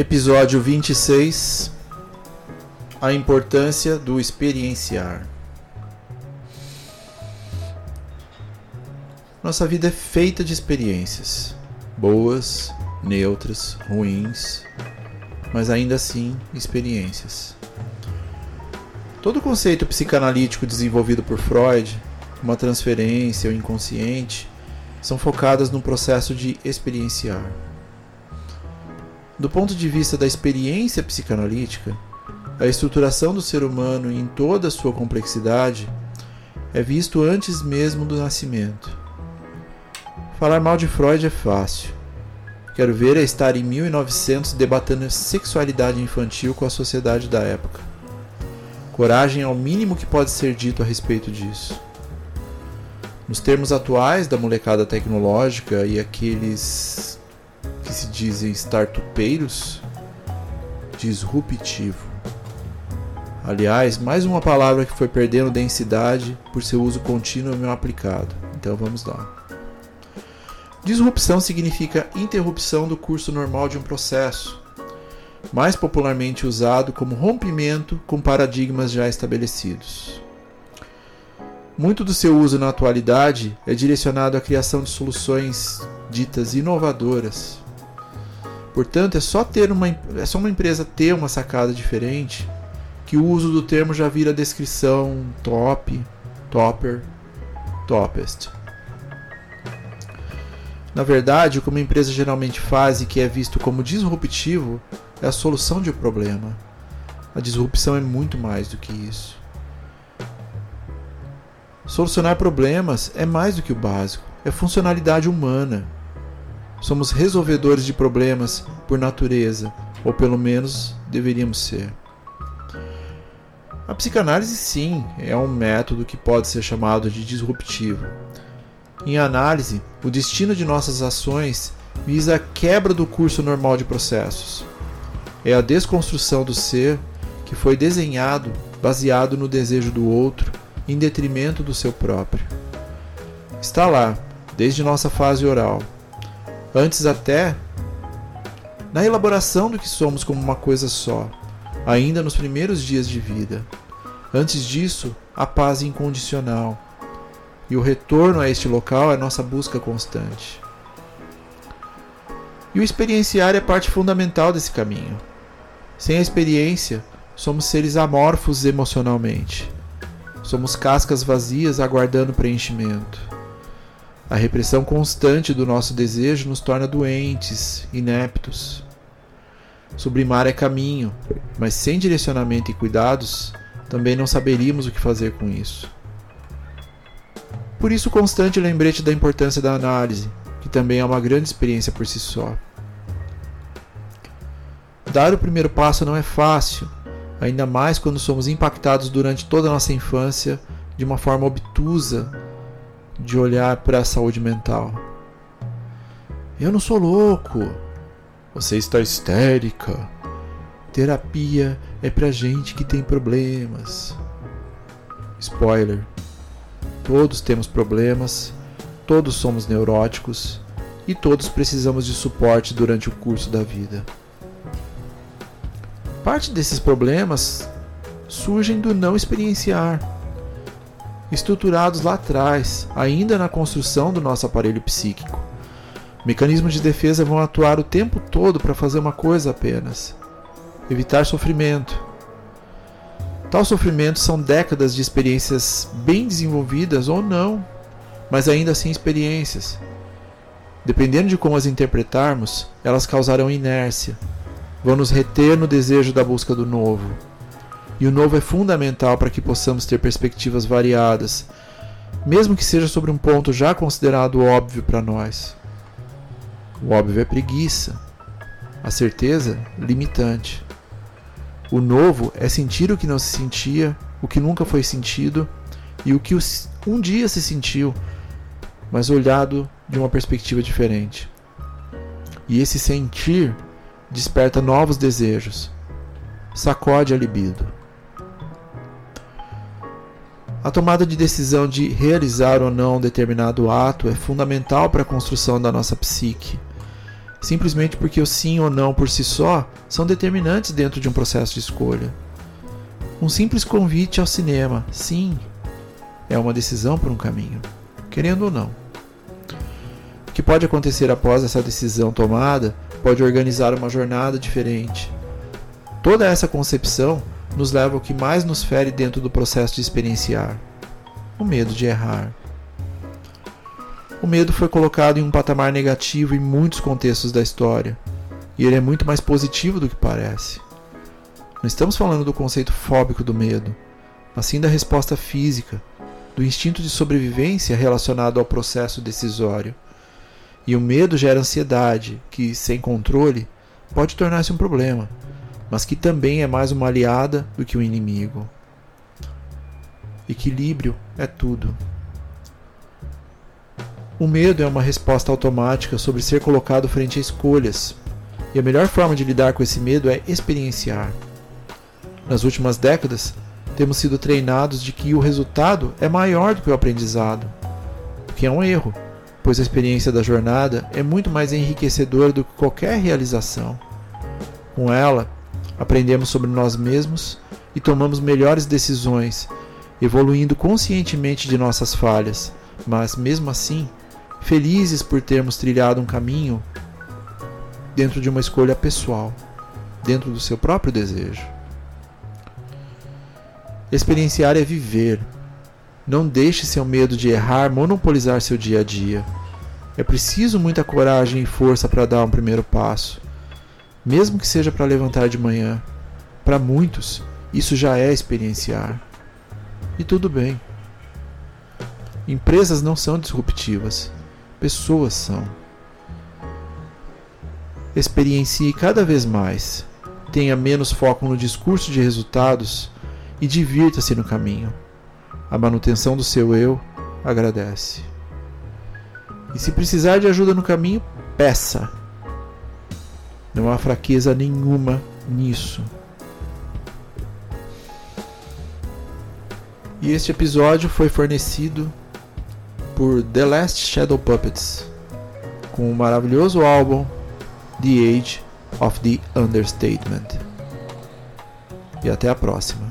Episódio 26 A importância do experienciar. Nossa vida é feita de experiências, boas, neutras, ruins, mas ainda assim experiências. Todo o conceito psicanalítico desenvolvido por Freud, uma transferência ou inconsciente, são focadas no processo de experienciar. Do ponto de vista da experiência psicanalítica, a estruturação do ser humano em toda a sua complexidade é visto antes mesmo do nascimento. Falar mal de Freud é fácil. Quero ver é estar em 1900 debatendo sexualidade infantil com a sociedade da época. Coragem é o mínimo que pode ser dito a respeito disso. Nos termos atuais da molecada tecnológica e aqueles que se dizem startupeiros, disruptivo. Aliás, mais uma palavra que foi perdendo densidade por seu uso contínuo e mal aplicado. Então vamos lá. Disrupção significa interrupção do curso normal de um processo, mais popularmente usado como rompimento com paradigmas já estabelecidos. Muito do seu uso na atualidade é direcionado à criação de soluções ditas inovadoras. Portanto, é só ter uma é só uma empresa ter uma sacada diferente que o uso do termo já vira descrição top, topper, topest. Na verdade, o que uma empresa geralmente faz e que é visto como disruptivo é a solução de um problema. A disrupção é muito mais do que isso. Solucionar problemas é mais do que o básico, é funcionalidade humana. Somos resolvedores de problemas por natureza, ou pelo menos deveríamos ser. A psicanálise, sim, é um método que pode ser chamado de disruptivo. Em análise, o destino de nossas ações visa a quebra do curso normal de processos é a desconstrução do ser que foi desenhado baseado no desejo do outro em detrimento do seu próprio. Está lá, desde nossa fase oral. Antes até na elaboração do que somos como uma coisa só, ainda nos primeiros dias de vida. Antes disso, a paz incondicional. E o retorno a este local é nossa busca constante. E o experienciar é parte fundamental desse caminho. Sem a experiência, somos seres amorfos emocionalmente. Somos cascas vazias aguardando preenchimento. A repressão constante do nosso desejo nos torna doentes, ineptos. Sublimar é caminho, mas sem direcionamento e cuidados, também não saberíamos o que fazer com isso. Por isso, constante lembrete da importância da análise, que também é uma grande experiência por si só. Dar o primeiro passo não é fácil, ainda mais quando somos impactados durante toda a nossa infância de uma forma obtusa de olhar para a saúde mental. Eu não sou louco. Você está histérica. Terapia é pra gente que tem problemas. Spoiler. Todos temos problemas, todos somos neuróticos e todos precisamos de suporte durante o curso da vida. Parte desses problemas surgem do não experienciar, estruturados lá atrás, ainda na construção do nosso aparelho psíquico. Mecanismos de defesa vão atuar o tempo todo para fazer uma coisa apenas: evitar sofrimento. Tal sofrimento são décadas de experiências bem desenvolvidas ou não, mas ainda assim experiências. Dependendo de como as interpretarmos, elas causarão inércia, vão nos reter no desejo da busca do novo. E o novo é fundamental para que possamos ter perspectivas variadas, mesmo que seja sobre um ponto já considerado óbvio para nós. O óbvio é preguiça. A certeza, limitante. O novo é sentir o que não se sentia, o que nunca foi sentido e o que um dia se sentiu, mas olhado de uma perspectiva diferente. E esse sentir desperta novos desejos, sacode a libido. A tomada de decisão de realizar ou não determinado ato é fundamental para a construção da nossa psique. Simplesmente porque o sim ou não por si só são determinantes dentro de um processo de escolha. Um simples convite ao cinema, sim, é uma decisão por um caminho, querendo ou não. O que pode acontecer após essa decisão tomada pode organizar uma jornada diferente. Toda essa concepção nos leva ao que mais nos fere dentro do processo de experienciar: o medo de errar. O medo foi colocado em um patamar negativo em muitos contextos da história, e ele é muito mais positivo do que parece. Não estamos falando do conceito fóbico do medo, mas sim da resposta física, do instinto de sobrevivência relacionado ao processo decisório. E o medo gera ansiedade, que, sem controle, pode tornar-se um problema, mas que também é mais uma aliada do que um inimigo. Equilíbrio é tudo. O medo é uma resposta automática sobre ser colocado frente a escolhas, e a melhor forma de lidar com esse medo é experienciar. Nas últimas décadas, temos sido treinados de que o resultado é maior do que o aprendizado, o que é um erro, pois a experiência da jornada é muito mais enriquecedora do que qualquer realização. Com ela, aprendemos sobre nós mesmos e tomamos melhores decisões, evoluindo conscientemente de nossas falhas, mas mesmo assim, felizes por termos trilhado um caminho dentro de uma escolha pessoal, dentro do seu próprio desejo. Experienciar é viver. Não deixe seu medo de errar monopolizar seu dia a dia. É preciso muita coragem e força para dar um primeiro passo, mesmo que seja para levantar de manhã. Para muitos, isso já é experienciar. E tudo bem. Empresas não são disruptivas, pessoas são. Experiencie cada vez mais. Tenha menos foco no discurso de resultados e divirta-se no caminho. A manutenção do seu eu agradece. E se precisar de ajuda no caminho, peça. Não há fraqueza nenhuma nisso. E este episódio foi fornecido por The Last Shadow Puppets, com o maravilhoso álbum The Age of the Understatement. E até a próxima.